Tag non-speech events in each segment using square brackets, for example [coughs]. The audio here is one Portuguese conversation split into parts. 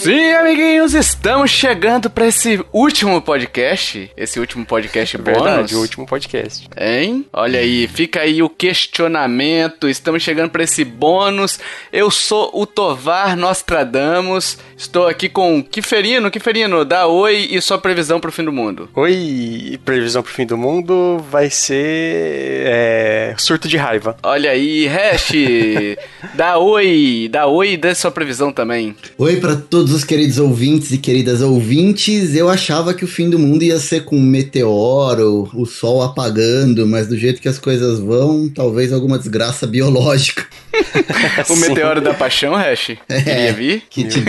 Sim, amiguinhos, estamos chegando para esse último podcast. Esse último podcast [laughs] É bônus. verdade, o último podcast. Hein? Olha aí, fica aí o questionamento. Estamos chegando para esse bônus. Eu sou o Tovar Nostradamus. Estou aqui com o Kiferino. Kiferino, dá oi e sua previsão pro fim do mundo. Oi, previsão pro fim do mundo vai ser é, surto de raiva. Olha aí, Hash, [laughs] dá oi, dá oi e dê sua previsão também. Oi para todos os queridos ouvintes e queridas ouvintes. Eu achava que o fim do mundo ia ser com um meteoro, o sol apagando, mas do jeito que as coisas vão, talvez alguma desgraça biológica. [laughs] O Sim. meteoro da paixão, Hash. Queria vir? Que te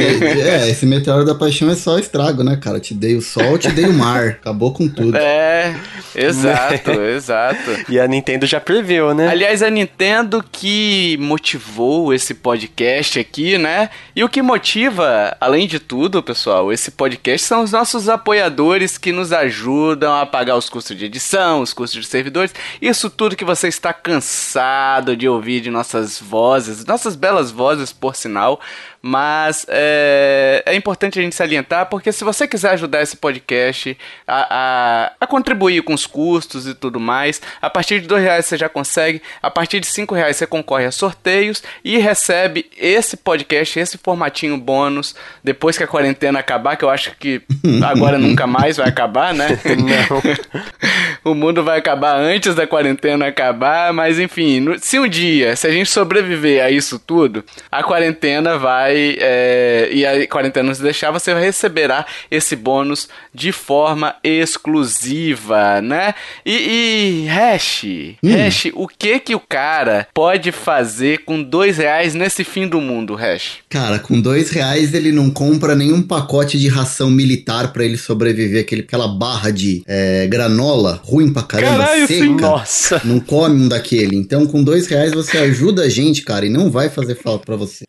é, esse meteoro da paixão é só estrago, né, cara? Te dei o sol, te dei o mar. [laughs] Acabou com tudo. É, exato, [laughs] exato. E a Nintendo já previu, né? Aliás, a Nintendo que motivou esse podcast aqui, né? E o que motiva, além de tudo, pessoal, esse podcast são os nossos apoiadores que nos ajudam a pagar os custos de edição, os custos de servidores, isso tudo que você está cansado de ouvir de nossas vozes, nossas belas vozes, por sinal. Mas é, é importante a gente salientar, porque se você quiser ajudar esse podcast a, a, a contribuir com os custos e tudo mais, a partir de dois reais você já consegue, a partir de cinco reais você concorre a sorteios e recebe esse podcast, esse formatinho bônus, depois que a quarentena acabar, que eu acho que [laughs] agora nunca mais vai acabar, né? Não. [laughs] [laughs] o mundo vai acabar antes da quarentena acabar, mas enfim, se um dia, se a gente sobreviver a isso tudo, a quarentena vai, é, e a quarentena nos deixar, você receberá esse bônus de forma exclusiva, né? E, e Hash, Hash, o que que o cara pode fazer com dois reais nesse fim do mundo, Hash? Cara, com dois reais ele não compra nenhum pacote de ração militar pra ele sobreviver, aquele, aquela barra de é, granola ruim pra caramba, Caralho, seca. sim. Nossa. Não come um daquele. Então, com dois reais você ajuda a gente, cara, e não vai fazer falta pra você.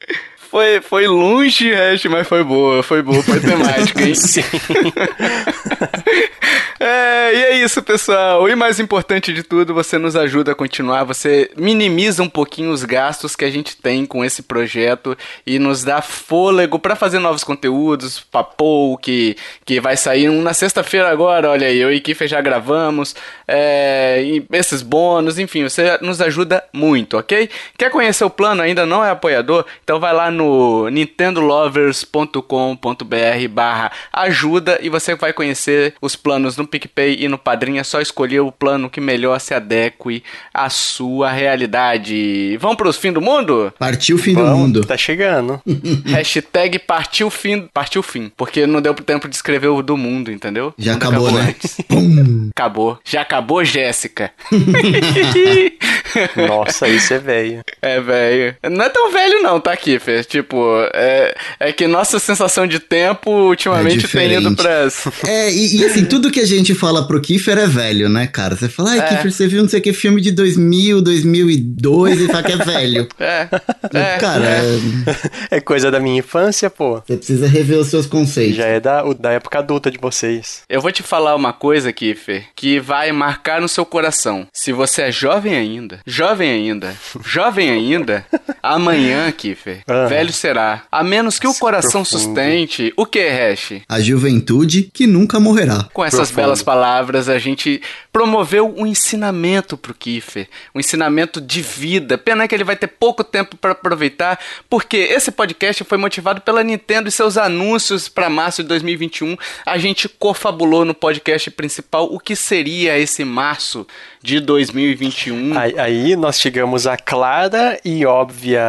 Foi, foi longe, Hash, mas foi boa, foi boa, foi temática, hein? [laughs] Sim. [laughs] É, e é isso, pessoal. E mais importante de tudo, você nos ajuda a continuar, você minimiza um pouquinho os gastos que a gente tem com esse projeto e nos dá fôlego pra fazer novos conteúdos, Papou, que, que vai sair um na sexta-feira agora, olha aí, eu e Kiffer já gravamos, é, esses bônus, enfim, você nos ajuda muito, ok? Quer conhecer o plano, ainda não é apoiador? Então vai lá no nintendolovers.com.br barra ajuda e você vai conhecer os planos no PicPay e no Padrim. É só escolher o plano que melhor se adeque à sua realidade. Vamos pros fim do mundo? Partiu o fim do Vamos, mundo. Tá chegando. [laughs] Hashtag partiu fim. Partiu fim. Porque não deu tempo de escrever o do mundo, entendeu? Já mundo acabou, né? [laughs] Acabou. Já acabou, Jéssica. [laughs] Nossa, isso é velho. É, velho. Não é tão velho, não, tá aqui, Fê. Tipo, é, é que nossa sensação de tempo ultimamente É tem ido diferente. pras. É, e, e assim, tudo que a gente fala pro Kiefer é velho, né, cara? Você fala, ai, É. Kiefer, você viu não sei o que filme de 2000, 2002 e fala que é velho. [laughs] É. é. cara, É coisa da minha infância, pô. você precisa rever os seus conceitos. Já é da, o- da época adulta de vocês. Eu vou te falar uma coisa, Kiffer, que vai marcar no seu coração. Se você é jovem ainda, jovem ainda, jovem ainda, [laughs] amanhã, Kiffer, Ah. velho será. A menos que o coração profundo. sustente. O que, Hash? A juventude que nunca morrerá. Com essas Profundo. belas palavras, a gente promoveu um ensinamento pro Kiffer, um ensinamento de vida. Pena que ele vai ter pouco tempo para aproveitar, porque esse podcast foi motivado pela Nintendo e seus anúncios para março de 2021. A gente cofabulou no podcast principal o que seria esse março de 2021. Aí, aí nós chegamos à clara e óbvia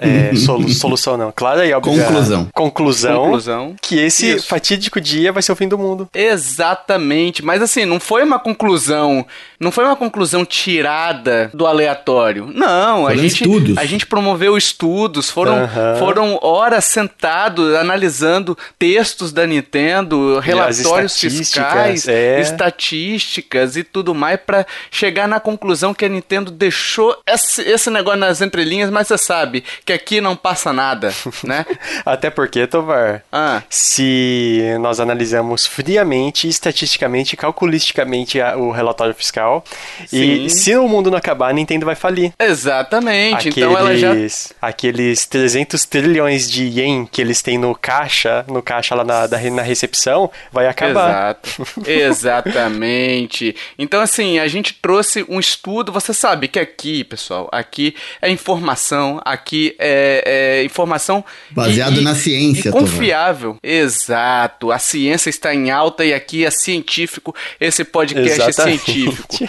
é, [laughs] solu- solução, não. Clara e óbvia Conclusão. conclusão, Conclusão. que esse Isso. fatídico dia vai ser o fim do mundo. Exatamente, mas assim, não foi uma conclusão, não foi uma conclusão tirada do aleatório. Não, a Foram gente estudos. a gente promoveu estudos, foram Aham. foram horas sentados analisando textos da Nintendo, relatórios estatísticas, fiscais, é. estatísticas e tudo mais pra chegar na conclusão que a Nintendo deixou esse, esse negócio nas entrelinhas, mas você sabe que aqui não passa nada, [laughs] né? Até porque, Tovar, Ah. se nós analisamos friamente, estatisticamente, calculisticamente a- o relatório fiscal, Sim. e se o mundo não acabar, a Nintendo vai falir. Exatamente. Aqueles, Então ela já. aqueles 300 trilhões de ien que eles têm no caixa, no caixa lá na, na recepção, vai acabar. Exato. Exatamente. Então, assim, a gente trouxe um estudo. Você sabe que aqui, pessoal, aqui é informação, aqui é, é informação. Baseado na ciência, e confiável. Exato. A ciência está em alta e aqui é científico. Esse podcast é Exatamente. científico.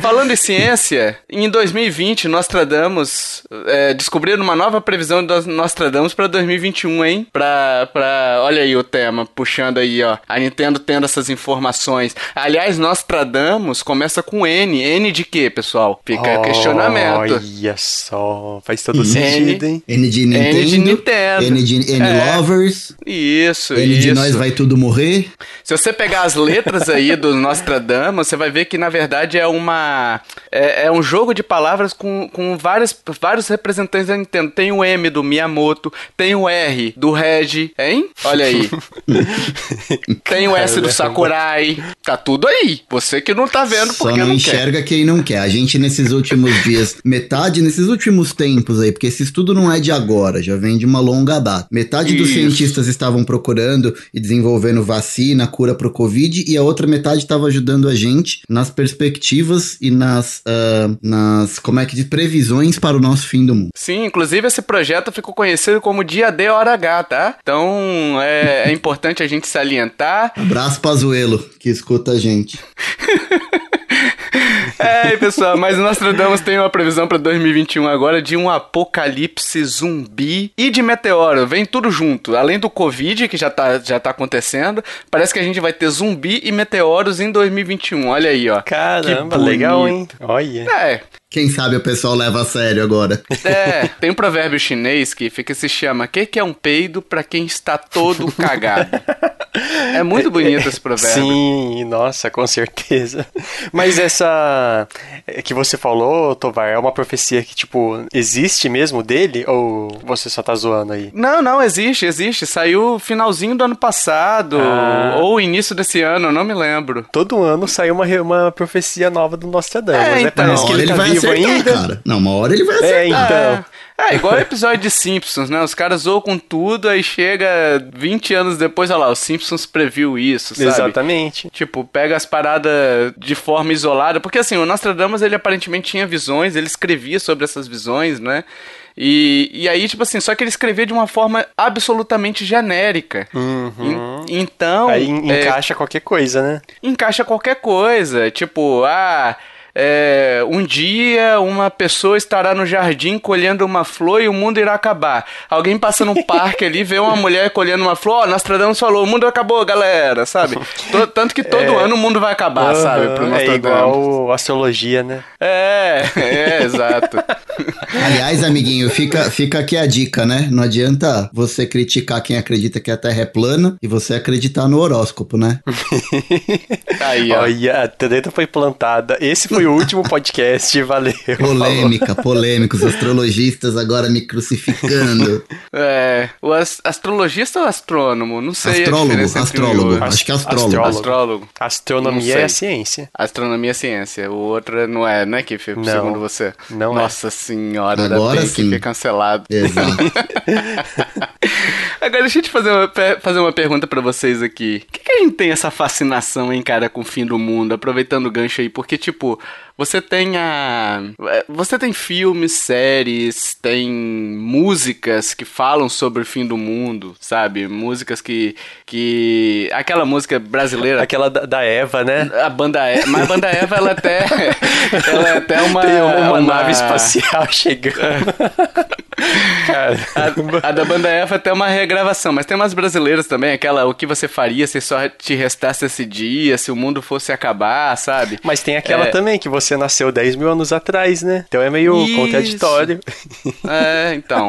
Falando em ciência, em 2020, Nostradamus é, descobriram uma nova previsão de Nostradamus para 2021, hein? Pra, pra. Olha aí o tema, puxando aí, ó. A Nintendo tendo essas informações. Aliás, Nostradamus começa com N. N de quê, pessoal? Fica questionamento. Olha só, faz todo sentido, hein? N de Nintendo. N de Nintendo. N de N É. Lovers. Isso, N isso. de Nós Vai Tudo Morrer. Se você pegar as letras aí do Nostradamus, você vai ver que na verdade é uma. É, é um jogo de palavras com, com vários, vários representantes da Nintendo. Tem o M do Miyamoto, tem o R do Reg, hein? Olha aí. [laughs] tem o S do. Sakurai. Tá tudo aí. Você que não tá vendo Só porque não, não, quer. enxerga quem não quer. A gente nesses últimos [laughs] dias, metade, nesses últimos tempos aí, porque esse estudo não é de agora, já vem de uma longa data. Metade dos Isso. cientistas estavam procurando e desenvolvendo vacina, cura pro Covid, e a outra metade estava ajudando a gente nas perspectivas e nas, ah, nas, como é que diz, previsões para o nosso fim do mundo. Sim, inclusive esse projeto ficou conhecido como Dia D Hora H, tá? Então é, é importante a gente salientar. Abraço Pazuelo, que escuta a gente. [laughs] É, pessoal, mas o Nostradamus tem uma previsão pra 2021 agora de um apocalipse zumbi e de meteoro. Vem tudo junto. Além do Covid, que já tá, já tá acontecendo, parece que a gente vai ter zumbi e meteoros em 2021. Olha aí, ó. Caramba, Que legal, hein? Olha. É, Quem sabe o pessoal leva a sério agora. é, tem um provérbio chinês que fica se chama "Que que é um peido pra quem está todo [laughs] cagado?" É muito bonito esse provérbio. Sim, nossa, com certeza. Mas essa que você falou, Tovar, é uma profecia que, tipo, existe mesmo dele? Ou você só tá zoando aí? Não, não, existe, existe. Saiu finalzinho do ano passado, Ah. ou início desse ano, eu não me lembro. Todo ano sai uma, uma profecia nova do Nostradamus, É, né? então. Parece que ele ele tá vai acertar, ainda. cara. Não, uma hora ele vai acertar. É, então. É, é igual o episódio de Simpsons, né? Os caras zoam com tudo, aí chega 20 anos depois, olha lá, os Simpsons previu isso, sabe? Exatamente. Tipo, pega as paradas de forma isolada. Porque assim, o Nostradamus, ele aparentemente tinha visões, ele escrevia sobre essas visões, né? E, e aí, tipo assim, só que ele escrevia de uma forma absolutamente genérica. Uhum. En- então. Aí en- é, encaixa qualquer coisa, né? encaixa qualquer coisa. Tipo, ah. É, um dia uma pessoa estará no jardim colhendo uma flor e o mundo irá acabar. Alguém passa no parque ali, vê uma mulher colhendo uma flor, ó, Nostradamus falou, o mundo acabou, galera, sabe? [laughs] To- tanto que todo ano o mundo vai acabar, sabe? Pro Aham, é Nostradamus. igual astrologia, né? É, é, [laughs] exato. Aliás, amiguinho, fica, fica aqui a dica, né? Não adianta você criticar quem acredita que a Terra é plana e você acreditar no horóscopo, né? [laughs] Aí, ó. Olha, a treta foi plantada. Esse foi o último podcast, valeu. Polêmica, polêmica. Os astrologistas agora me crucificando. [laughs] É, o as- astrologista ou astrônomo? Não sei a Astrólogo, astrólogo. outro. Acho que é astrólogo. Astrólogo. Astrólogo. Astronomia é ciência. Astronomia é ciência. O outro não é, né, Kiff? Não, Segundo você. não é. Nossa senhora, Agora sim. que cancelado. Exato. [laughs] Agora deixa eu te fazer uma, fazer uma pergunta pra vocês aqui. Por que, que a gente tem essa fascinação, hein, cara, com o fim do mundo? Aproveitando o gancho aí, porque, tipo, você tem a. Você tem filmes, séries, tem músicas que falam sobre o fim do mundo, sabe? Músicas que. que. Aquela música brasileira. Aquela da, da Eva, né? A banda Eva. Mas a banda Eva, ela até. [laughs] ela é até uma. Tem uma, uma nave espacial [laughs] chegando. Caramba. A, a da banda Eva é até uma regravação, mas tem umas brasileiras também, aquela o que você faria se só te restasse esse dia, se o mundo fosse acabar, sabe? Mas tem aquela É. também que você nasceu 10 mil anos atrás, né? Então é meio Isso. contraditório. É, então.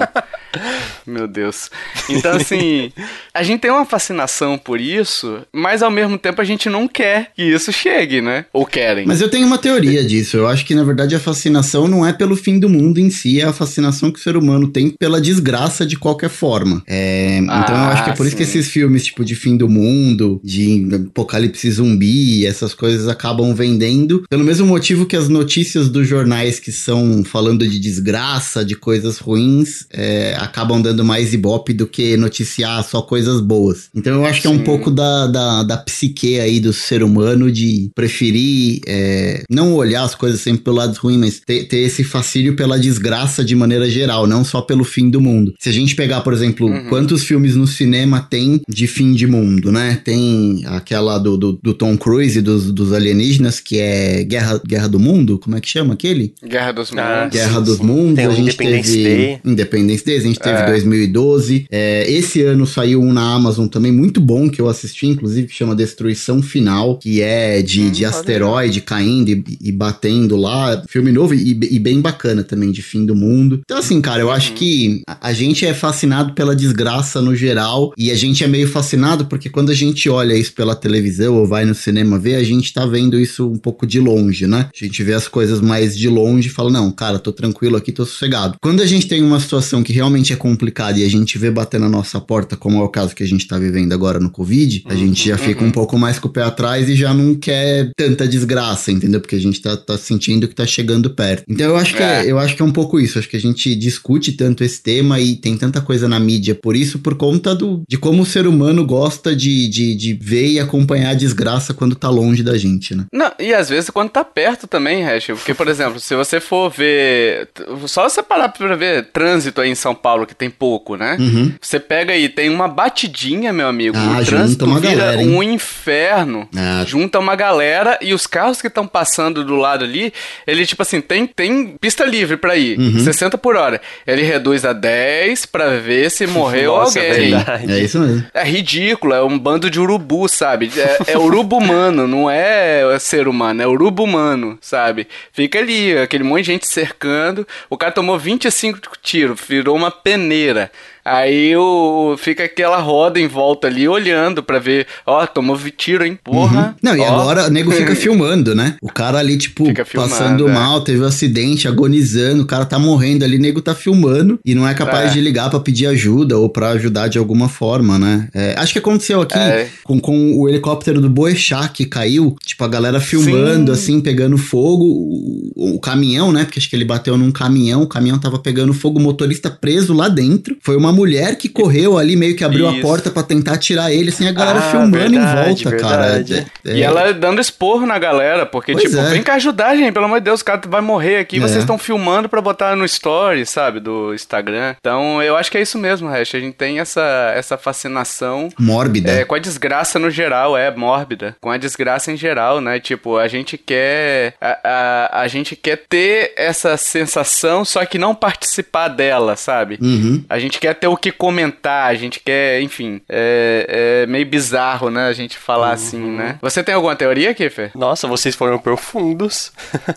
[laughs] Meu Deus. Então, assim, a gente tem uma fascinação por isso, mas ao mesmo tempo a gente não quer que isso chegue, né? Ou querem. Mas eu tenho uma teoria disso. Eu acho que, na verdade, a fascinação não é pelo fim do mundo em si, é a fascinação que o ser humano tem pela desgraça de qualquer forma. É, então eu acho que é por isso que sim. esses filmes, tipo, de fim do mundo, de apocalipse zumbi, essas coisas acabam vendendo. Pelo mesmo motivo que as notícias dos jornais que são falando de desgraça, de coisas ruins, é, acabam dando mais ibope do que noticiar só coisas boas. Então eu acho que é um Sim. pouco da, da, da psique aí do ser humano de preferir é, não olhar as coisas sempre pelo lado ruim, mas ter, ter esse fascínio pela desgraça de maneira geral, não só pelo fim do mundo. Se a gente pegar, por exemplo, Uhum. quantos filmes no cinema tem de fim de mundo, né? Tem aquela do, do, do Tom Cruise e dos, dos alienígenas, que é Guerra, Guerra do Mundo, como é que chama aquele? Guerra dos Ah, Mundos. Guerra sim, dos sim. Mundos, Tem a gente Independence teve Day. Independence Day, a gente teve É. 2012. É, esse ano saiu um na Amazon também muito bom que eu assisti, inclusive, que chama Destruição Final, que é de, Hum, de asteroide caindo e, e batendo lá. Filme novo e, e bem bacana também, de fim do mundo. Então, assim, cara, eu Uhum. acho que a, a gente é fascinado pela desgraça no geral e a gente é meio fascinado porque quando a gente olha isso pela televisão ou vai no cinema ver, a gente tá vendo isso um pouco de longe, né? A gente vê as coisas mais de longe e fala, não, cara, tô tranquilo aqui, tô sossegado. Quando a gente tem uma situação que realmente é complicada e a gente vê bater na nossa porta, como é o caso que a gente tá vivendo agora no Covid, a gente já fica um pouco mais com o pé atrás e já não quer tanta desgraça, entendeu? Porque a gente tá, tá sentindo que tá chegando perto. Então eu acho que é, É. eu acho que é um pouco isso. Acho que a gente discute tanto esse tema e tem tanta coisa na mídia por isso, por conta do, de como o ser humano gosta de, de, de ver e acompanhar a desgraça quando tá longe da gente, né? Não, e às vezes quando tá perto também, Hash. Porque, por exemplo, se você for ver. Só você parar pra ver trânsito aí em São Paulo, que tem pouco, né? Uhum. Você pega aí, tem uma batidinha, meu amigo. Ah, o junta trânsito uma vira galera, hein? um inferno. Ah. Junta uma galera e os carros que estão passando do lado ali, ele, tipo assim, tem, tem pista livre pra ir. Uhum. 60 por hora. Ele reduz a 10 pra ver se morreu [laughs] Nossa, é alguém. verdade. É isso mesmo. É ridículo, é um bando de urubu, sabe? É, é urubu humano, não é ser humano, é urubu humano, sabe? Fica ali, aquele monte de gente cercando. O cara tomou 25 tiros, virou uma peneira. Aí o, fica aquela roda em volta ali olhando pra ver. Ó, tomou tiro, hein? Porra. Uhum. Não, e agora o nego fica [laughs] filmando, né? O cara ali, tipo, filmando, passando é. mal, teve um acidente, agonizando, o cara tá morrendo ali, o nego tá filmando e não é capaz É. de ligar pra pedir ajuda ou pra ajudar de alguma forma, né? É, acho que aconteceu aqui É. com, com o helicóptero do Boechat que caiu, tipo, a galera filmando, Sim. assim, pegando fogo, o, o caminhão, né? Porque acho que ele bateu num caminhão, o caminhão tava pegando fogo, o motorista preso lá dentro. Foi uma mulher que correu ali, meio que abriu a Isso. porta pra tentar tirar ele, assim, a galera Ah, filmando em verdade, volta, verdade. cara. É- E é- ela dando esporro na galera, porque, Pois tipo, é. vem cá ajudar, gente, pelo amor de Deus, o cara vai morrer aqui, É. vocês estão filmando pra botar no story, sabe, do Instagram. Então, eu acho que é isso mesmo, Hash, a gente tem essa, essa fascinação mórbida. é, com a desgraça no geral, é mórbida. Com a desgraça em geral, né? Tipo, a gente quer. A, a, a gente quer ter essa sensação, só que não participar dela, sabe? Uhum. A gente quer ter o que comentar, a gente quer, enfim. É, é meio bizarro, né? A gente falar assim, né? Você tem alguma teoria, Kiffer? Nossa, vocês foram profundos.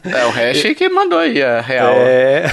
É o Hash [laughs] que mandou aí a real. É.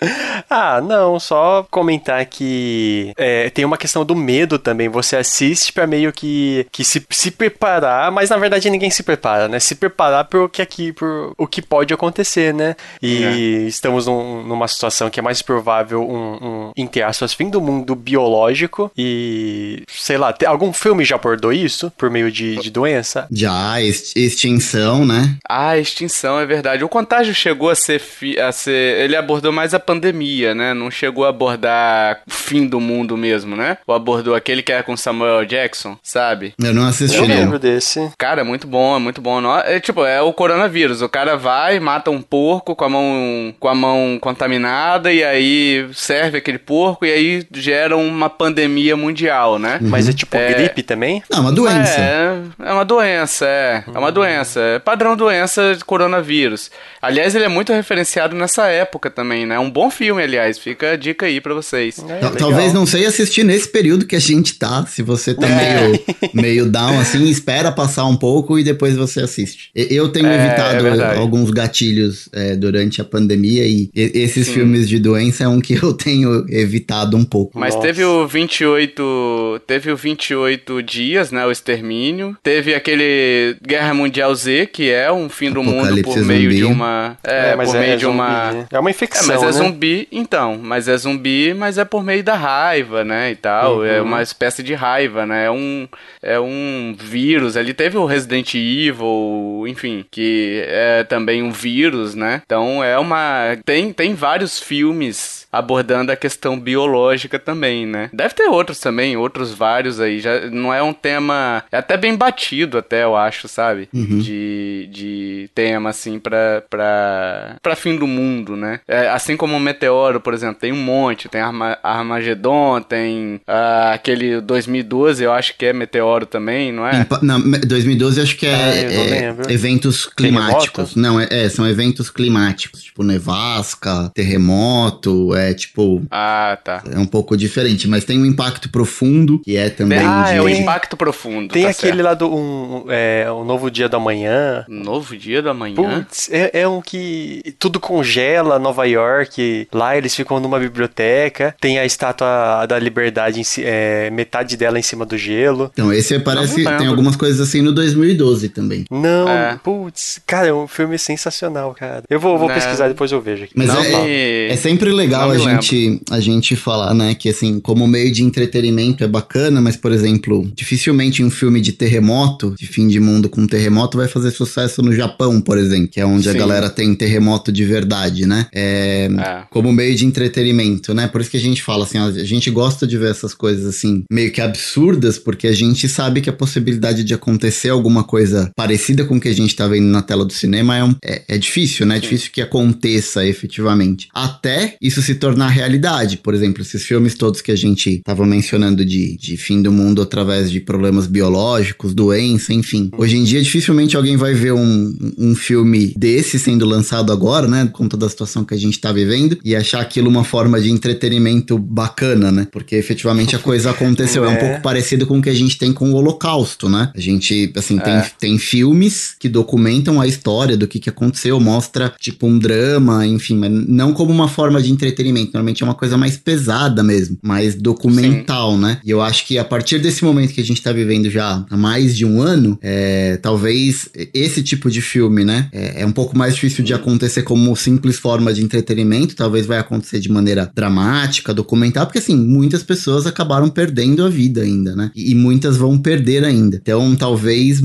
[laughs] ah, não, só comentar que é, tem uma questão do medo também. Você assiste pra meio que, que se, se preparar, mas na verdade ninguém se prepara, né? Se preparar pro que aqui, por o que pode acontecer, né? E É. estamos num- numa situação que é mais provável um, um, entre aspas, fim do mundo biológico e, sei lá, tem, algum filme já abordou isso por meio de, de doença? Já, ex- extinção, né? Ah, extinção, é verdade. O contágio chegou a ser, fi- a ser. Ele abordou mais a pandemia, né? Não chegou a abordar o fim do mundo mesmo, né? Ou abordou aquele que era com Samuel Jackson, sabe? Eu não assisti, Eu não. lembro desse. Cara, é muito bom, é muito bom. É tipo, é o coronavírus. O cara vai, mata um porco com a mão, com a mão contaminada e aí serve aquele porco e aí gera uma pandemia mundial, né? Mas é tipo É. gripe também? Não, uma doença. É, é uma doença, é. É uma doença. É padrão doença de coronavírus. Aliás, ele é muito referenciado nessa época também, né? É um bom filme, aliás. Fica a dica aí pra vocês. É. Talvez não sei assistir nesse período que a gente tá. Se você tá É. meio, [laughs] meio down assim, espera passar um pouco e depois você assiste. Eu tenho É, evitado é verdade. alguns gatilhos é, durante a pandemia e e- esses Sim. filmes de doença é um que eu tenho evitado um pouco. Mas Nossa. teve o 28. Teve o 28 dias, né? O extermínio. Teve aquele Guerra Mundial Z, que é um fim do mundo por Apocalipse meio de zumbi. uma. É, por meio de zumbi, uma. né? É uma É, infecção, mas é né? zumbi, então, mas é zumbi, mas é por meio da raiva, né, e tal, é Uhum. uma espécie de raiva, né, é um, é um vírus, ali teve o Resident Evil, enfim, que é também um vírus, né, então é uma, tem, tem vários filmes abordando a questão biológica também, né, deve ter outros também, outros vários aí, já não é um tema, é até bem batido até, eu acho, sabe, de, de tema, assim, pra, pra, pra fim do mundo, né? É, assim como o Meteoro, por exemplo, tem um monte, tem Arma Armagedon, tem ah, aquele 2012, eu acho que é Meteoro também, não é? Não, 2012 acho que é, é, lembro. eventos climáticos. Terremoto? Não, é, é, são eventos climáticos, tipo nevasca, terremoto, é tipo. Ah, tá. É um pouco diferente, mas tem um impacto profundo, que é também ah, de... é o impacto profundo. Tem tá aquele certo. lá do um, é, um Novo Dia da Manhã. Novo dia da manhã. Putz, é, é um que tudo congela Nova York. Lá eles ficam numa biblioteca. Tem a estátua da liberdade, é, metade dela em cima do gelo. Então, esse parece. Tem algumas coisas assim no 2012 também. Não, É. putz, cara, é um filme sensacional, cara. Eu vou, vou Né. pesquisar, depois eu vejo aqui. Mas Não é, é sempre legal não a gente, a gente falar, né? Que assim, como meio de entretenimento é bacana, mas, por exemplo, dificilmente um filme de terremoto, de fim de mundo com terremoto, vai fazer sucesso no Japão, por exemplo, que é onde a Sim. galera tem terremoto de verdade, né? É, É. como meio de entretenimento, né? Por isso que a gente fala assim, a gente gosta de ver essas coisas assim, meio que absurdas, porque a gente sabe que a possibilidade de acontecer alguma coisa parecida com o que a gente tá vendo na tela do cinema é, um- é, é difícil, né? É difícil que aconteça efetivamente. Até isso se tornar realidade. Por exemplo, esses filmes todos que a gente tava mencionando de, de fim do mundo através de problemas biológicos, doença, enfim. Hoje em dia, dificilmente alguém vai ver um, um filme desse sendo lançado agora, né? Com toda a situação que a gente tá vivendo, e achar aquilo uma forma de entretenimento bacana, né? Porque efetivamente a coisa aconteceu. é um [laughs] É. pouco parecido com o que a gente tem com o Holocausto, né? A gente, assim, tem, É. tem filmes que documentam a história do que, que aconteceu, mostra, tipo, um drama, enfim, mas não como uma forma de entretenimento. Normalmente é uma coisa mais pesada mesmo, mais documental, né? E eu acho que a partir desse momento que a gente tá vivendo já há mais de um ano, é, talvez esse tipo de filme, né? É, é um pouco mais difícil de acontecer como simples forma de entretenimento, talvez vai acontecer de maneira dramática, documental, porque assim, muitas pessoas acabaram perdendo a vida ainda, né? E, e muitas vão perder ainda. Então, talvez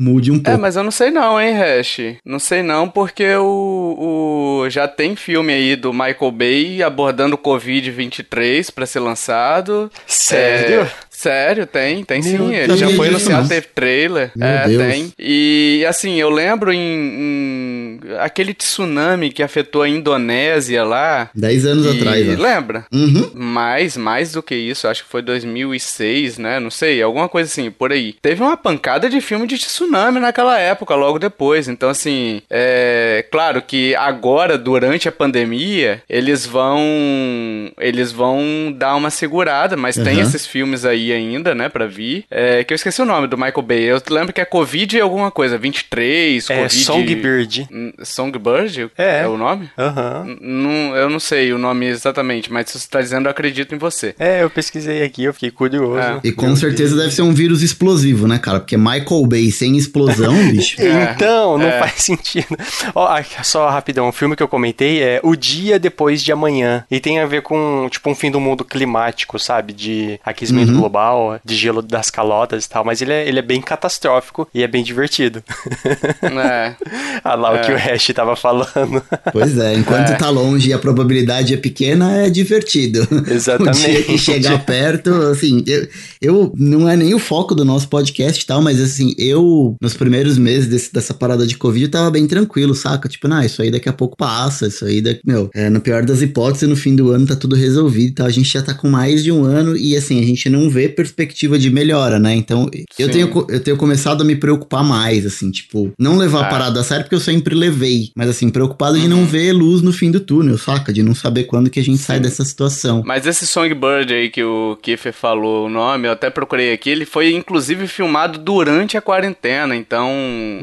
mude um É, pouco. mas eu não sei não, hein, Hash? Não sei não, porque o, o já tem filme aí do Michael Bay abordando o Covid-23 pra ser lançado. Sério? É, sério, tem, tem Meu sim. Ele Deus. já foi Sabia disso, anunciado, teve trailer. Meu é, Deus. tem. E assim, eu lembro em, em aquele tsunami que afetou a Indonésia lá. Dez anos e- atrás, ó. Lembra? Uhum. Mais, mais do que isso, acho que foi 2006, né? Não sei, alguma coisa assim, por aí. Teve uma pancada de filme de tsunami naquela época, logo depois. Então, assim, é claro que agora, durante a pandemia, eles vão. Eles vão dar uma segurada, mas tem Uhum. esses filmes aí ainda, né, pra vir. É, que eu esqueci o nome do Michael Bay. Eu lembro que é Covid e alguma coisa, 23, É Covid. Songbird. Songbird? É. É o nome? Aham. Não, eu não sei o nome exatamente, mas se você tá dizendo, eu acredito em você. É, eu pesquisei aqui, eu fiquei curioso. É. E com certeza deve ser um vírus explosivo, né, cara? Porque Michael Bay sem explosão, [laughs] bicho. É, Então, não é. faz sentido. Ó, só rapidão, o filme que eu comentei é O Dia Depois de Amanhã. E tem a ver com, tipo, um fim do mundo climático, sabe? De aquecimento Uhum. global, de gelo das calotas e tal. Mas ele é, ele é bem catastrófico e é bem divertido. É. [laughs] ah lá, o É. que o Hash tava falando. Pois é, enquanto [laughs] É. tá longe e a probabilidade é pequena, é divertido. [laughs] Exatamente. O dia que chegar perto, assim, eu, eu não é nem o foco do nosso podcast e tal, mas assim, eu, nos primeiros meses desse- dessa parada de Covid, eu tava bem tranquilo, saca? Tipo, não, isso aí daqui a pouco passa, isso aí, daqui, meu, é, no pior das hipóteses, no fim do ano tá tudo resolvido e tal. A gente já tá com mais de um ano e assim, a gente não vê perspectiva de melhora, né? Então, eu tenho, eu tenho começado a me preocupar mais, assim, tipo, não levar a Ah. parada a sério, porque eu sempre levei, mas assim, preocupado de Uhum. não ver luz no fim do túnel, saca? De não saber quando que a gente sai dessa situação. Mas esse Songbird aí que o Kiefer falou o nome, eu até procurei aqui, ele foi inclusive filmado durante a quarentena, então.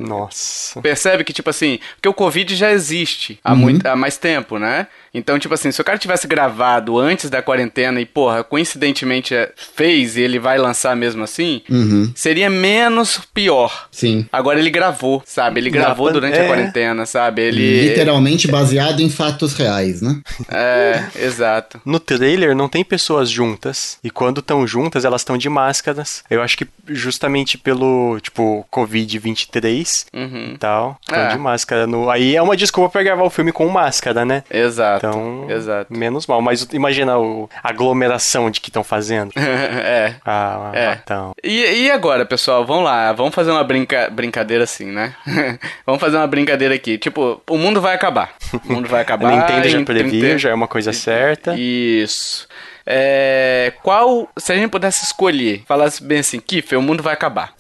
Nossa. Percebe que, tipo assim, porque o Covid já existe há, Uhum. muito, há mais tempo, né? Então, tipo assim, se o cara tivesse gravado antes da quarentena e, porra, coincidentemente é, fez e ele vai lançar mesmo assim, Uhum, seria menos pior. sim. Agora ele gravou, sabe? Ele gravou durante é. a quarentena, sabe? Ele. Literalmente baseado em fatos reais, né? É, exato. No trailer não tem pessoas juntas. E quando estão juntas, elas estão de máscaras. Eu acho que justamente pelo, tipo, Covid-23 Uhum. e tal. Estão É. de máscara. No... Aí é uma desculpa pra gravar o filme com máscara, né? Exato. Então, Exato. menos mal. Mas imagina o- a aglomeração de que estão fazendo. [laughs] é. Ah, É. então. E, e agora, pessoal? Vamos lá, vamos fazer uma brinca brincadeira assim, né? [laughs] vamos fazer uma brincadeira aqui. Tipo, o mundo vai acabar. O mundo vai [laughs] acabar. Nintendo já previu, 30 já é uma coisa certa. Isso. É, qual, se a gente pudesse escolher, falasse bem assim, Kiffer, o mundo vai acabar.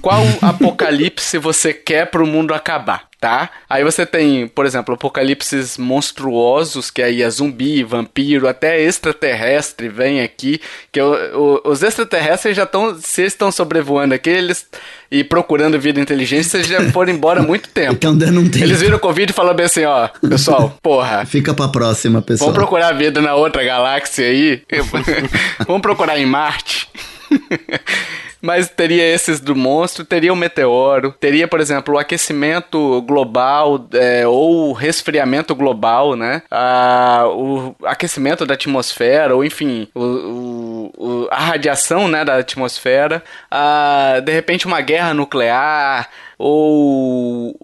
qual apocalipse você quer pro mundo acabar, tá? Aí você tem, por exemplo, apocalipses monstruosos, que aí é zumbi, vampiro, até extraterrestre vem aqui, que o- o- os extraterrestres já estão, se eles estão sobrevoando aqui, eles e procurando vida inteligente, vocês já [laughs] foram embora há muito tempo. Então dando um tempo. Eles viram o Covid e falaram bem assim, ó, pessoal, porra, Fica pra próxima, pessoal. Vamos procurar vida na outra galáxia aí. [laughs] Vamos procurar em Marte. [laughs] Mas teria esses do monstro, teria o meteoro, teria, por exemplo, o aquecimento global é, ou o resfriamento global, né? Ah, o aquecimento da atmosfera, ou enfim, o, o- a radiação né, da atmosfera. Ah, de repente, uma guerra nuclear, ou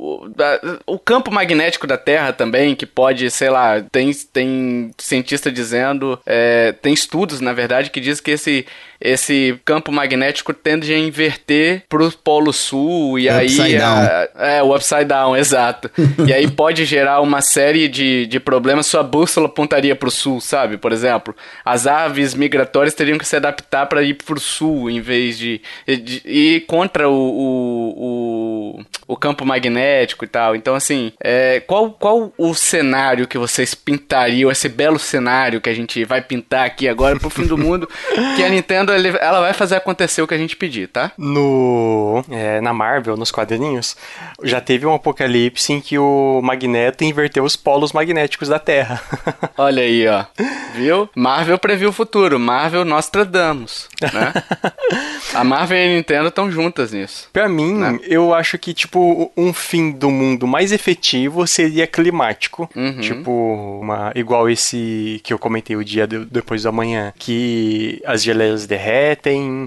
o campo magnético da Terra também, que pode, sei lá, tem, tem cientista dizendo, é, tem estudos, na verdade, que diz que esse, esse campo magnético tende a inverter pro Polo Sul, e aí... Upside down. a- é, o Upside Down, [laughs] exato. e aí pode gerar uma série de, de problemas, sua bússola apontaria pro Sul, sabe? Por exemplo, as aves migratórias teriam que se adaptar para ir pro Sul, em vez de, de ir contra o, o, o, o campo magnético e tal. Então, assim, é, qual, qual o cenário que vocês pintariam, esse belo cenário que a gente vai pintar aqui agora pro fim do mundo, [laughs] que a Nintendo, ele- ela vai fazer acontecer o que a gente pedir, tá? No, é, na Marvel, nos quadrinhos, já teve um apocalipse em que o Magneto inverteu os polos magnéticos da Terra. [laughs] Olha aí, ó. Viu? Marvel previu o futuro. Marvel nós tradamos, né? [laughs] A Marvel e a Nintendo estão juntas nisso. Pra mim, Né? eu acho que, tipo, um fim do mundo mais efetivo seria climático. Uhum. Tipo, uma, igual esse que eu comentei o dia de- depois do amanhã. Que as geleiras derretem,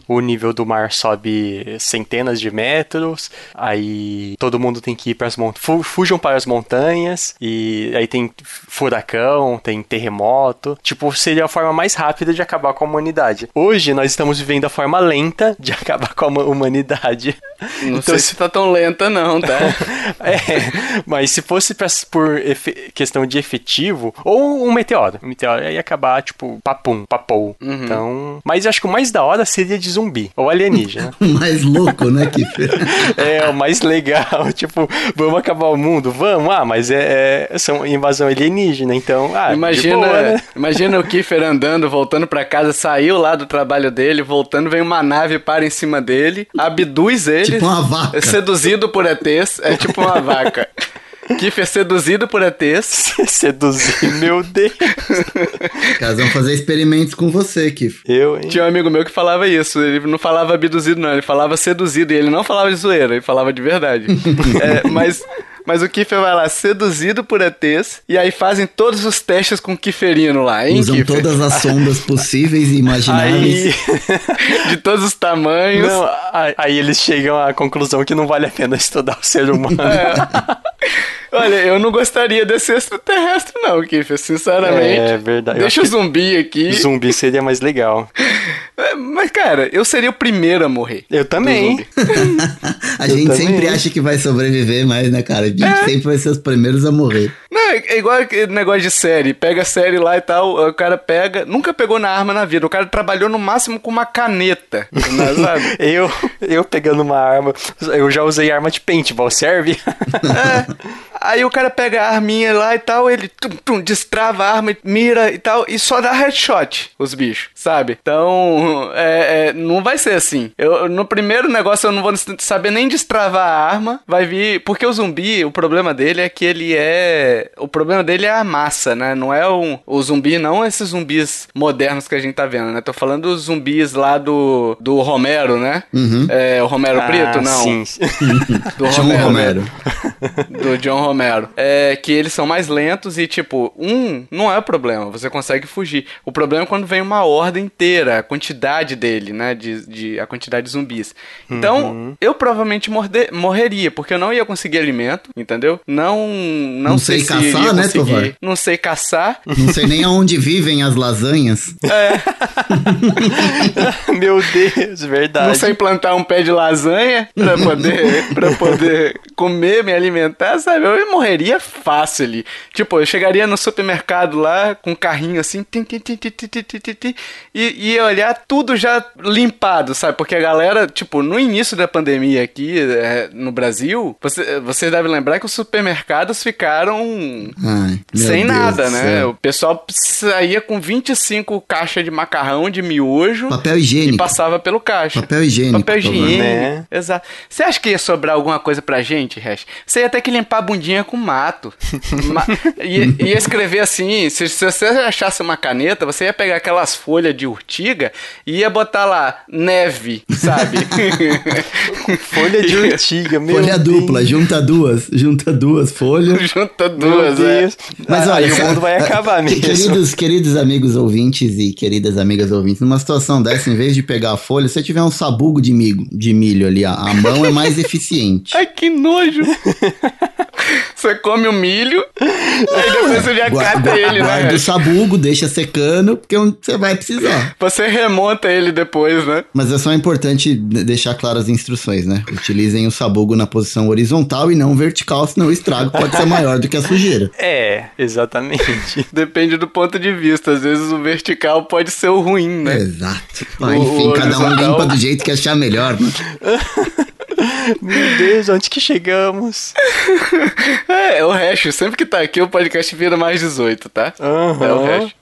o nível do mar sobe centenas de metros, aí todo mundo tem que ir para as montanhas. Fujam para as montanhas, e aí tem furacão, tem terremoto. Tipo, seria a forma mais rápida de acabar com a humanidade. Hoje nós estamos vivendo a forma lenta de [laughs] acabar com a huma- humanidade. Não Então, sei se tá tão lenta, não, tá? [laughs] é, mas se fosse pra- por questão de efetivo, ou um meteoro. Um meteoro ia acabar, tipo, papum, papou. Uhum. Então. Mas acho que o mais da hora seria de zumbi, ou alienígena. O [laughs] mais louco, né, Kiffer? [laughs] é, o mais legal. [laughs] Tipo, vamos acabar o mundo? Vamos, ah, mas é, é são invasão alienígena, então. Ah, de Imagina, boa, né? imagina o Kiefer andando, voltando pra casa, saiu lá do trabalho dele, voltando, vem uma nave, para em cima dele, abduz ele. Tipo uma vaca. É seduzido por ETs, é tipo uma vaca. Kiefer seduzido por ETs. [laughs] Seduzir, meu Deus. Os caras vão fazer experimentos com você, Kiffer. Eu, hein? Tinha um amigo meu que falava isso. Ele não falava abduzido, não. Ele falava seduzido. E ele não falava de zoeira, ele falava de verdade. [laughs] É, mas, mas o Kiffer vai lá, seduzido por ETs. E aí fazem todos os testes com o Kiferino lá, hein, Usam Kiffer? todas as sondas possíveis e imagináveis. Aí. [laughs] De todos os tamanhos. Não, aí, aí eles chegam à conclusão que não vale a pena estudar o ser humano. Olha, eu não gostaria desse extraterrestre, não, Kiffer, sinceramente. É verdade. Eu Deixa o zumbi aqui. Zumbi seria mais legal. É, Mas, cara, eu seria o primeiro a morrer. Eu também. [laughs] A Eu gente também. sempre acha que vai sobreviver, mas, né, cara? A gente É. sempre vai ser os primeiros a morrer. Não, é igual aquele negócio de série. Pega a série lá e tal, o cara pega. Nunca pegou na arma na vida. O cara trabalhou no máximo com uma caneta. né, [laughs] sabe? eu, eu pegando uma arma. Eu já usei arma de paintball, serve? é. [laughs] Aí o cara pega a arminha lá e tal, ele tum, tum, destrava a arma, mira e tal, e só dá headshot os bichos, sabe? Então, é, é, não vai ser assim. Eu, no primeiro negócio eu não vou saber nem destravar a arma, vai vir. Porque o zumbi, o problema dele é que ele é. O problema dele é a massa, né? Não é um, o zumbi, não esses zumbis modernos que a gente tá vendo, né? Tô falando dos zumbis lá do, do Romero, né? Uhum. É, o Romero ah, Preto, não. Sim. Do Romero. Romero. Né? Do John Romero. É que eles são mais lentos e, tipo, um não é o problema, você consegue fugir. O problema é quando vem uma horda inteira, a quantidade dele, né? De, de a quantidade de zumbis. Então, uhum. eu provavelmente morde, morreria, porque eu não ia conseguir alimento, entendeu? Não, não, não sei, sei caçar, né, Tovar? Não sei caçar. Não sei nem aonde vivem as lasanhas. É. [laughs] Meu Deus, verdade. Não sei plantar um pé de lasanha pra poder, pra poder comer, me alimentar, sabe? Eu morreria fácil ali. Tipo, eu chegaria no supermercado lá com um carrinho assim, tim, tim, tim, e ia olhar tudo já limpado, sabe? Porque a galera, tipo, no início da pandemia aqui é, no Brasil, você, você deve lembrar que os supermercados ficaram Ai, sem nada, né? O pessoal saía com 25 caixas de macarrão, de miojo. Papel higiênico. E passava pelo caixa. Papel higiênico. Papel higiênico. Né? Exato. Você acha que ia sobrar alguma coisa pra gente, Hash? Você ia ter que limpar a bundinha com mato. Ma [laughs] ia, ia, escrever assim: se, se, você achasse uma caneta, você ia pegar aquelas folhas de urtiga e ia botar lá neve, sabe? [laughs] Folha de urtiga, meu Folha Deus. dupla, junta duas, junta duas folhas. [laughs] junta duas, é. Mas olha, o mundo vai acabar mesmo. Queridos, queridos amigos ouvintes e queridas amigas ouvintes, numa situação dessa, em vez de pegar a folha, se você tiver um sabugo de milho, de milho ali, a mão é mais eficiente. Ai, que nojo! [laughs] Você come o milho, aí depois você já cata ele, né? Guarda o sabugo, deixa secando, porque você vai precisar. Você remonta ele depois, né? Mas é só importante deixar claras as instruções, né? Utilizem o sabugo na posição horizontal e não vertical, senão o estrago pode ser maior do que a sujeira. [laughs] É, exatamente. [laughs] Depende do ponto de vista. Às vezes o vertical pode ser o ruim, né? Exato. Mas, enfim, o cada um limpa do jeito que achar melhor, né? Meu Deus, onde que chegamos? É, o Hash, sempre que tá aqui o podcast vira mais 18, tá? Uhum. É o Hash.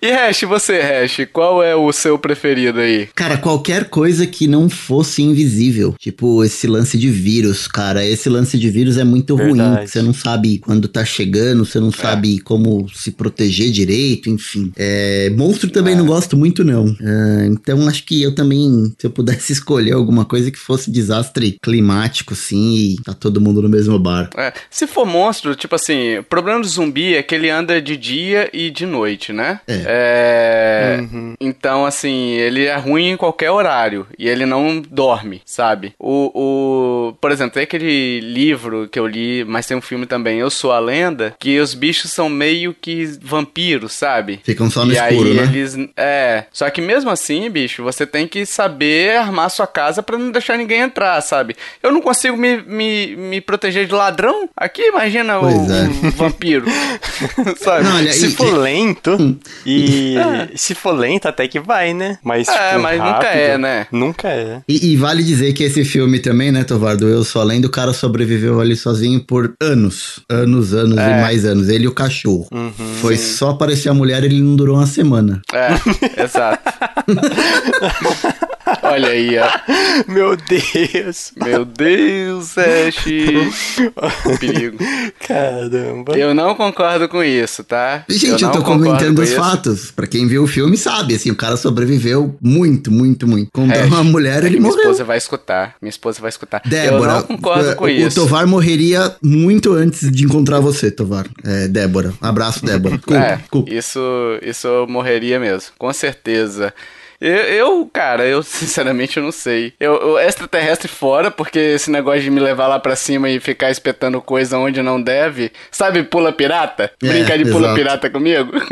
E Hash, você, Hash, qual é o seu preferido aí? Cara, qualquer coisa que não fosse invisível. Tipo, esse lance de vírus, cara. Esse lance de vírus é muito Verdade. ruim. Você não sabe quando tá chegando, você não é. sabe como se proteger direito, enfim. É, monstro também é. não gosto muito, não. Uh, então acho que eu também, se eu pudesse [laughs] escolher alguma coisa que fosse desastre climático, sim, e tá todo mundo no mesmo bar. É, se for monstro, tipo assim, o problema do zumbi é que ele anda de dia e de noite, né? É. é uhum. Então, assim, ele é ruim em qualquer horário e ele não dorme, sabe? O, o, por exemplo, tem aquele livro que eu li, mas tem um filme também, Eu Sou a Lenda, que os bichos são meio que vampiros, sabe? Ficam só no e escuro, aí né? Eles, é, só que mesmo assim, bicho, você tem que saber armar sua casa para não deixar ninguém entrar, sabe? Eu não consigo me, me, me proteger de ladrão. Aqui, imagina o, é. um vampiro. [laughs] sabe? Não, olha, se e, for lento, hum. [laughs] e é. se for lento, até que vai, né? Mas, é, tipo, mas rápido, nunca é, né? Nunca é. E, e, vale dizer que esse filme também, né, Tovardo? Eu sou além do cara sobreviveu ali sozinho por anos. Anos, anos é. e mais anos. Ele e o cachorro. Uhum, Foi sim. só aparecer a mulher ele não durou uma semana. É, [laughs] exato. [laughs] Olha aí, ó. Meu Deus. Meu Deus, Ash. [laughs] Perigo. Caramba. Eu não concordo com isso, tá? Gente, eu, eu tô comentando os fatos. Pra quem viu o filme sabe, assim, o cara sobreviveu muito, muito, muito. Quando é, uma mulher, ele minha morreu. Minha esposa vai escutar. Minha esposa vai escutar. Débora, eu não concordo com o, isso. O Tovar morreria muito antes de encontrar você, Tovar. É, Débora. Abraço, Débora. [laughs] Culpa, é, culpa. Isso, isso eu morreria mesmo. Com certeza. Eu, eu, cara, eu [laughs] sinceramente eu não sei. Eu, eu extraterrestre fora, porque esse negócio de me levar lá pra cima e ficar espetando coisa onde não deve. Sabe, pula pirata? É, Brincar de exato. pula pirata comigo? [laughs]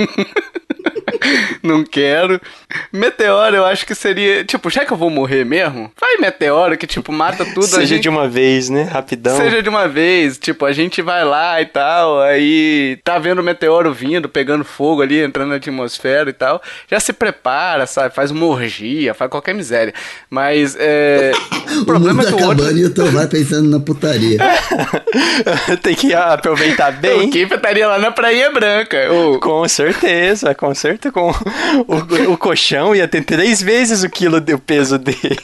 [laughs] não quero. Meteoro, eu acho que seria. Tipo, já que eu vou morrer mesmo, vai meteoro que, tipo, mata tudo. Seja gente... de uma vez, né? Rapidão. Seja de uma vez. Tipo, a gente vai lá e tal, aí tá vendo o meteoro vindo, pegando fogo ali, entrando na atmosfera e tal. Já se prepara, sabe? Faz uma orgia, faz qualquer miséria. Mas, é. [coughs] o problema o mundo é que o outro. E eu tô lá pensando na putaria. [laughs] Tem que aproveitar [laughs] bem. O Kiff estaria lá na Praia Branca. O... Com certeza, com certeza. [laughs] Com o, o colchão ia ter três vezes o quilo do peso dele.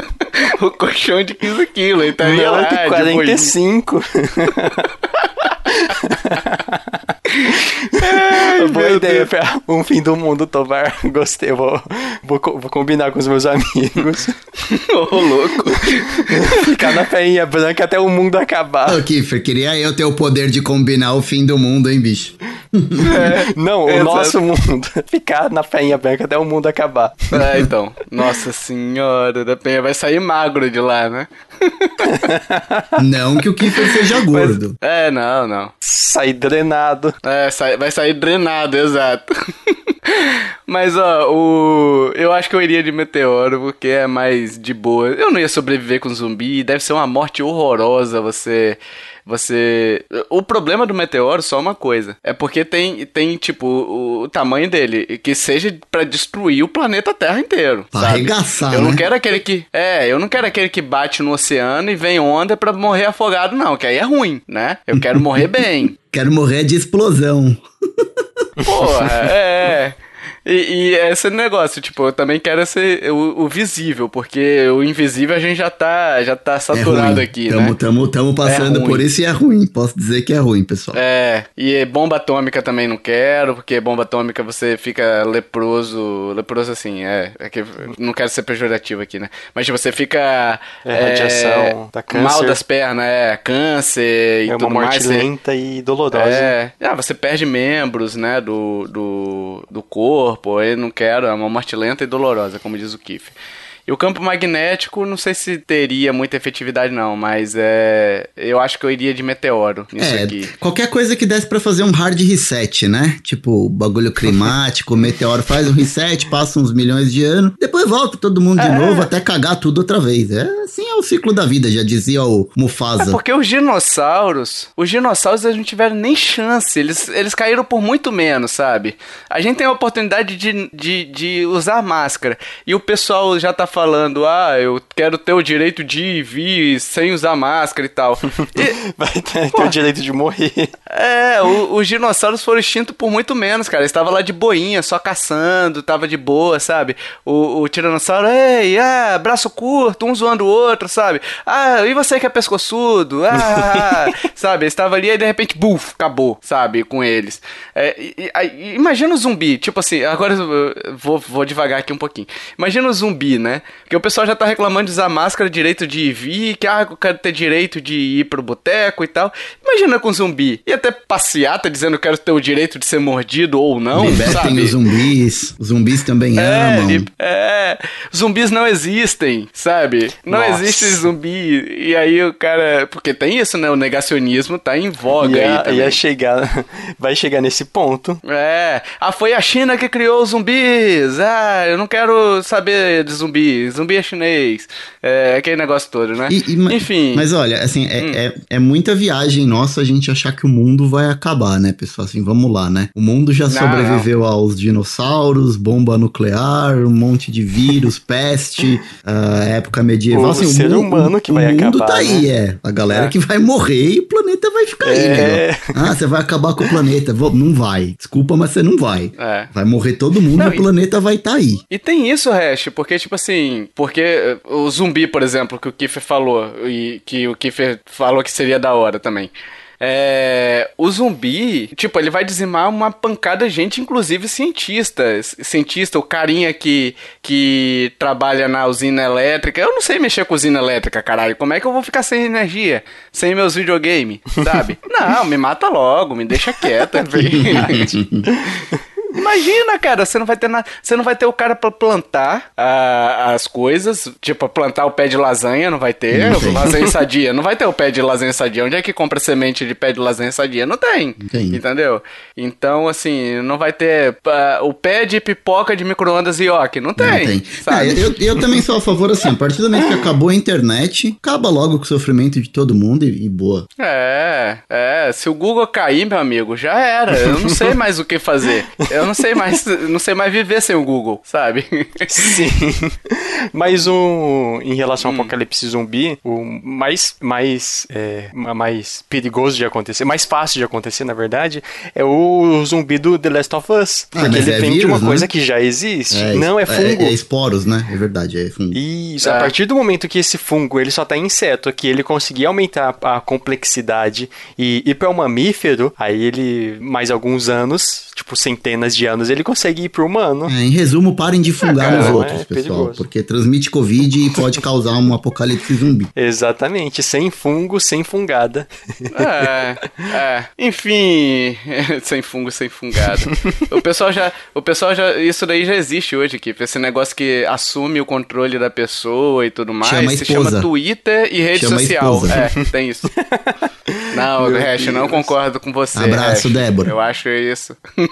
[laughs] o colchão de 15 quilos, ele estaria Não, lá. 45. [laughs] É, Boa ideia para um fim do mundo, Tovar. [laughs] Gostei, vou, vou, vou combinar com os meus amigos. Ô, oh, louco. Ficar na feinha branca até o mundo acabar. Ô, Kiffer, queria eu ter o poder de combinar o fim do mundo, hein, bicho? É, não, o nosso mundo. [laughs] Ficar na feinha branca até o mundo acabar. É, então. Nossa senhora da penha vai sair magro de lá, né? [laughs] não que o Kiffer seja gordo. Mas, é, não, não. Sair drenado. É, sai, vai sair drenado, exato. [laughs] Mas, ó, o... eu acho que eu iria de meteoro, porque é mais de boa. Eu não ia sobreviver com zumbi, deve ser uma morte horrorosa você você. O problema do meteoro só uma coisa. É porque tem, tem tipo, o, o tamanho dele, que seja para destruir o planeta Terra inteiro. Pra sabe? arregaçar. Eu não né? quero aquele que. É, eu não quero aquele que bate no oceano e vem onda para morrer afogado, não. Que aí é ruim, né? Eu quero morrer bem. [laughs] Quero morrer de explosão. Porra, é. E, e esse negócio, tipo, eu também quero ser o, o, visível, porque o invisível a gente já tá, já tá saturado é aqui, tamo, né? Tamo, tamo passando é por isso e é ruim. Posso dizer que é ruim, pessoal. É, e bomba atômica também não quero, porque bomba atômica você fica leproso, leproso assim, é, é que não quero ser pejorativo aqui, né? Mas você fica... É, radiação, tá câncer. Mal das pernas, é, câncer e é tudo mais. É uma morte lenta e dolorosa. É, ah, você perde membros, né, do, do, do corpo, corpo, eu não quero, é uma morte lenta e dolorosa, como diz o Kiff. E o campo magnético, não sei se teria muita efetividade, não, mas é. Eu acho que eu iria de meteoro nisso é, aqui. Qualquer coisa que desse para fazer um hard reset, né? Tipo, bagulho climático, [laughs] meteoro faz um reset, passa uns milhões de anos, depois volta todo mundo de é. novo até cagar tudo outra vez. É assim é o ciclo da vida, já dizia o Mufasa. É porque os dinossauros, os dinossauros eles não tiveram nem chance, eles, eles caíram por muito menos, sabe? A gente tem a oportunidade de, de, de usar máscara e o pessoal já tá falando, ah, eu quero ter o direito de ir e vir sem usar máscara e tal. [laughs] E, Vai ter, ter o direito de morrer. É, o, os dinossauros foram extintos por muito menos, cara. Eles estavam lá de boinha, só caçando, tava de boa, sabe? O, o tiranossauro, ei, ah, braço curto, um zoando o outro, sabe? Ah, e você que é pescoçudo? Ah, ah, ah. [laughs] sabe? Eles estavam ali e de repente, buf, acabou, sabe? Com eles. É, e, e, imagina o zumbi, tipo assim, agora eu vou, vou devagar aqui um pouquinho. Imagina o zumbi, né? Porque o pessoal já tá reclamando de usar máscara, direito de ir vir, que ah, eu quero ter direito de ir pro boteco e tal. Imagina com zumbi. E até passeata dizendo que eu quero ter o direito de ser mordido ou não. Libertem sabe? os zumbis. Os zumbis também é, amam. É, zumbis não existem, sabe? Não Nossa. existe zumbi. E aí o cara. Porque tem isso, né? O negacionismo tá em voga ia, aí também. Ia chegar. [laughs] Vai chegar nesse ponto. É. Ah, foi a China que criou os zumbis. Ah, eu não quero saber de zumbis zumbi, é chinês, é aquele negócio todo, né? E, e, Enfim. Mas olha, assim, é, hum. é, é, muita viagem nossa a gente achar que o mundo vai acabar, né, pessoal? Assim, vamos lá, né? O mundo já não, sobreviveu não. aos dinossauros, bomba nuclear, um monte de vírus, peste, uh, [laughs] época medieval. O assim, ser o humano que vai acabar. O mundo tá aí, né? é. A galera é. que vai morrer e o planeta vai ficar aí, né? É. Ah, você vai acabar com o planeta. Não vai. Desculpa, mas você não vai. É. Vai morrer todo mundo não, e o planeta vai estar tá aí. E tem isso, Hash, porque, tipo assim, assim, porque eh, o zumbi, por exemplo, que o Kiefer falou, e que o Kiefer falou que seria da hora também. É, o zumbi, tipo, ele vai dizimar uma pancada de gente, inclusive cientistas. Cientista, o carinha que, que trabalha na usina elétrica. Eu não sei mexer com usina elétrica, caralho. Como é que eu vou ficar sem energia? Sem meus videogames, sabe? [laughs] não, me mata logo, me deixa quieto aqui. [laughs] [laughs] Imagina, cara, você não vai ter nada. Você não vai ter o cara pra plantar ah, as coisas. Tipo, plantar o pé de lasanha, não vai ter. Não lasanha sadia. Não vai ter o pé de lasanha sadia. Onde é que compra semente de pé de lasanha sadia? Não tem. Entendeu? Então, assim, não vai ter ah, o pé de pipoca de micro-ondas Yoki. Não tem. Não tem. Sabe? É, eu, eu também sou a favor, assim, a partir do momento que acabou a internet, acaba logo com o sofrimento de todo mundo e, e boa. É, é. Se o Google cair, meu amigo, já era. Eu não sei mais o que fazer. [laughs] Eu não sei mais, não sei mais viver sem o Google, sabe? Sim. Mas um, em relação ao Hum. apocalipse zumbi, o mais, mais, é, mais perigoso de acontecer, mais fácil de acontecer, na verdade, é o zumbi do The Last of Us. Ah, Porque ele é vem de uma né? coisa que já existe. Não, é fungo. É, esporos, né? É verdade, é fungo. Isso, É. a partir do momento que esse fungo ele só tá em inseto, que ele conseguir aumentar a complexidade e ir para o mamífero, aí ele, mais alguns anos, tipo centenas de anos, ele consegue ir pro humano. É, em resumo, parem de fungar cara, os não outros, é pessoal. perigoso. Porque transmite Covid e pode causar um apocalipse zumbi. Exatamente, sem fungo, sem fungada. É, é. Enfim, [laughs] sem fungo, sem fungado. O pessoal já, o pessoal já, isso daí já existe hoje aqui, esse negócio que assume o controle da pessoa e tudo mais, Chama a se esposa. chama Twitter e rede Chama social. É, tem isso. [laughs] Não, Meu Hash, não Deus. concordo com você. Abraço, Hash. Débora. Eu acho isso. [laughs]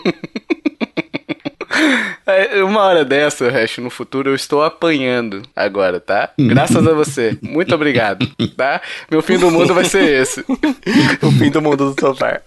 É, Uma hora dessa, Hash, no futuro eu estou apanhando agora, tá? Graças a você. Muito obrigado, tá? Meu fim do mundo vai ser esse. [laughs] o fim do mundo do Topar.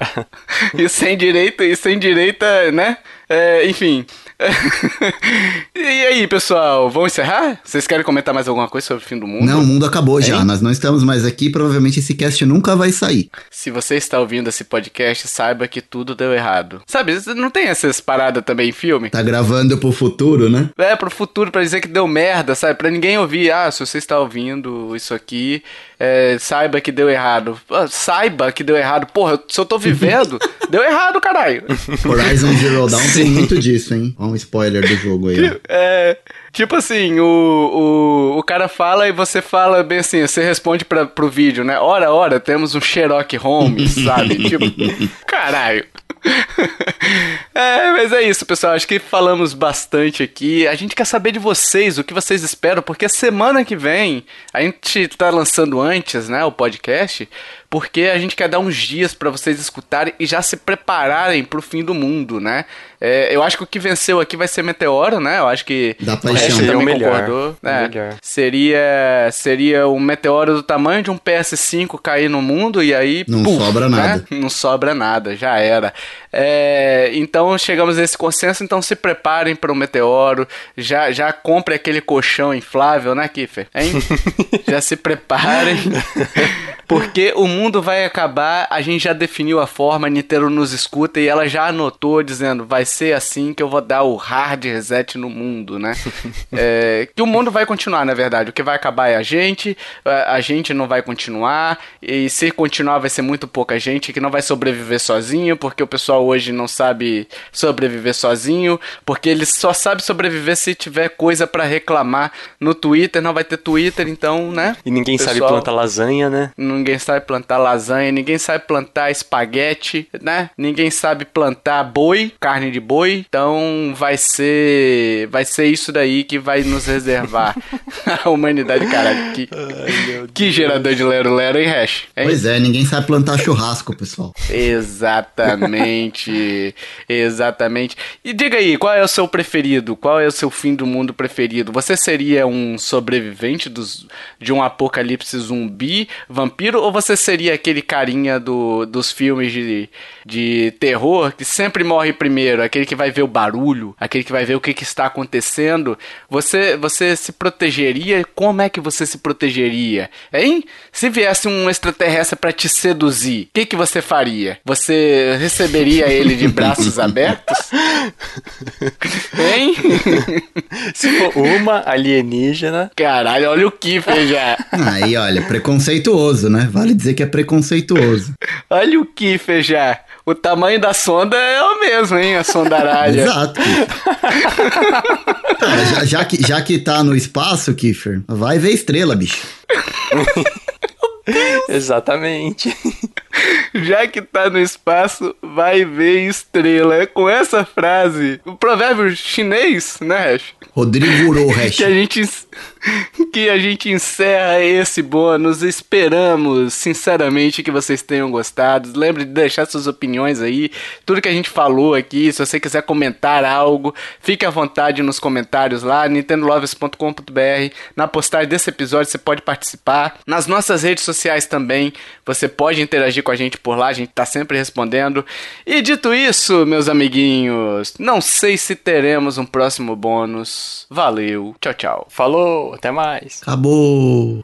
E sem direita, e sem direita, né? É, enfim. [laughs] e aí, pessoal, vamos encerrar? Vocês querem comentar mais alguma coisa sobre o fim do mundo? Não, o mundo acabou já. Hein? Nós não estamos mais aqui. Provavelmente esse cast nunca vai sair. Se você está ouvindo esse podcast, saiba que tudo deu errado. Sabe, não tem essas paradas também em filme? Tá gravando pro futuro, né? É, pro futuro, pra dizer que deu merda, sabe? Pra ninguém ouvir, ah, se você está ouvindo isso aqui, é, saiba que deu errado. Ah, saiba que deu errado. Porra, se eu tô vivendo, [laughs] deu errado, caralho. Horizon Zero Dawn tem muito disso, hein? Um spoiler do jogo aí. [laughs] É. Tipo assim, o, o, o cara fala e você fala bem assim, você responde pra, pro vídeo, né? Ora, ora, temos um Sherlock Holmes, [laughs] sabe? tipo, caralho. [laughs] é, mas é isso, pessoal. Acho que falamos bastante aqui. A gente quer saber de vocês, o que vocês esperam, porque semana que vem a gente tá lançando antes, né, o podcast, porque a gente quer dar uns dias pra vocês escutarem e já se prepararem pro fim do mundo, né? É, eu acho que o que venceu aqui vai ser Meteoro, né? Eu acho que Da o paixão. O também melhor. concordou. O É, melhor. seria, seria um meteoro do tamanho de um PS5 cair no mundo e aí. Não puf, sobra né? nada. Não sobra nada, já era. É, então chegamos a esse consenso, então se preparem para o meteoro. Já, já compre aquele colchão inflável, né, Kiffer? Hein? [laughs] já se preparem. [laughs] Porque o mundo vai acabar, a gente já definiu a forma, a Nintendo nos escuta e ela já anotou dizendo, vai ser assim que eu vou dar o hard reset no mundo, né? [laughs] É, que o mundo vai continuar, na verdade. O que vai acabar é a gente, a gente não vai continuar, e se continuar vai ser muito pouca gente que não vai sobreviver sozinho, porque o pessoal hoje não sabe sobreviver sozinho, porque ele só sabe sobreviver se tiver coisa pra reclamar no Twitter, não vai ter Twitter, então, né? E ninguém sabe Pessoal- plantar lasanha, né? Ninguém sabe plantar lasanha, ninguém sabe plantar espaguete, né? Ninguém sabe plantar boi, carne de boi. Então vai ser, vai ser isso daí que vai nos reservar [laughs] a humanidade, caralho. Que, que gerador de lero lero, hein, Hash? Hein? Pois é, ninguém sabe plantar churrasco, pessoal. Exatamente. [laughs] Exatamente. E diga aí, qual é o seu preferido? Qual é o seu fim do mundo preferido? Você seria um sobrevivente dos, de um apocalipse zumbi, vampiro, ou você seria aquele carinha do, dos filmes de, de terror que sempre morre primeiro? Aquele que vai ver o barulho, aquele que vai ver o que, que está acontecendo? Você, você se protegeria? Como é que você se protegeria? Hein? Se viesse um extraterrestre para te seduzir, o que, que você faria? Você receberia ele de braços [laughs] abertos? Hein? [laughs] Se for uma alienígena, Caralho, olha o Kiffer já. Aí, olha, preconceituoso, né? Vale dizer que é preconceituoso. [laughs] Olha o Kiffer já. O tamanho da sonda é o mesmo, hein? A sonda aralha. [laughs] Exato. Cara, já, já que, já que tá no espaço, Kiefer, vai ver estrela, bicho. [laughs] exatamente. já que tá no espaço, vai ver estrela. É com essa frase, o provérbio chinês, né, Hash? Rodrigo Rojas. que a gente [laughs] que a gente encerra esse bônus. Esperamos, sinceramente, que vocês tenham gostado. Lembre de deixar suas opiniões aí, tudo que a gente falou aqui. Se você quiser comentar algo, fique à vontade nos comentários lá, nintendolovers.com.br. Na postagem desse episódio você pode participar. Nas nossas redes sociais também, você pode interagir com a gente por lá, a gente tá sempre respondendo. E dito isso, meus amiguinhos, não sei se teremos um próximo bônus. Valeu, tchau, tchau. Até mais. Acabou.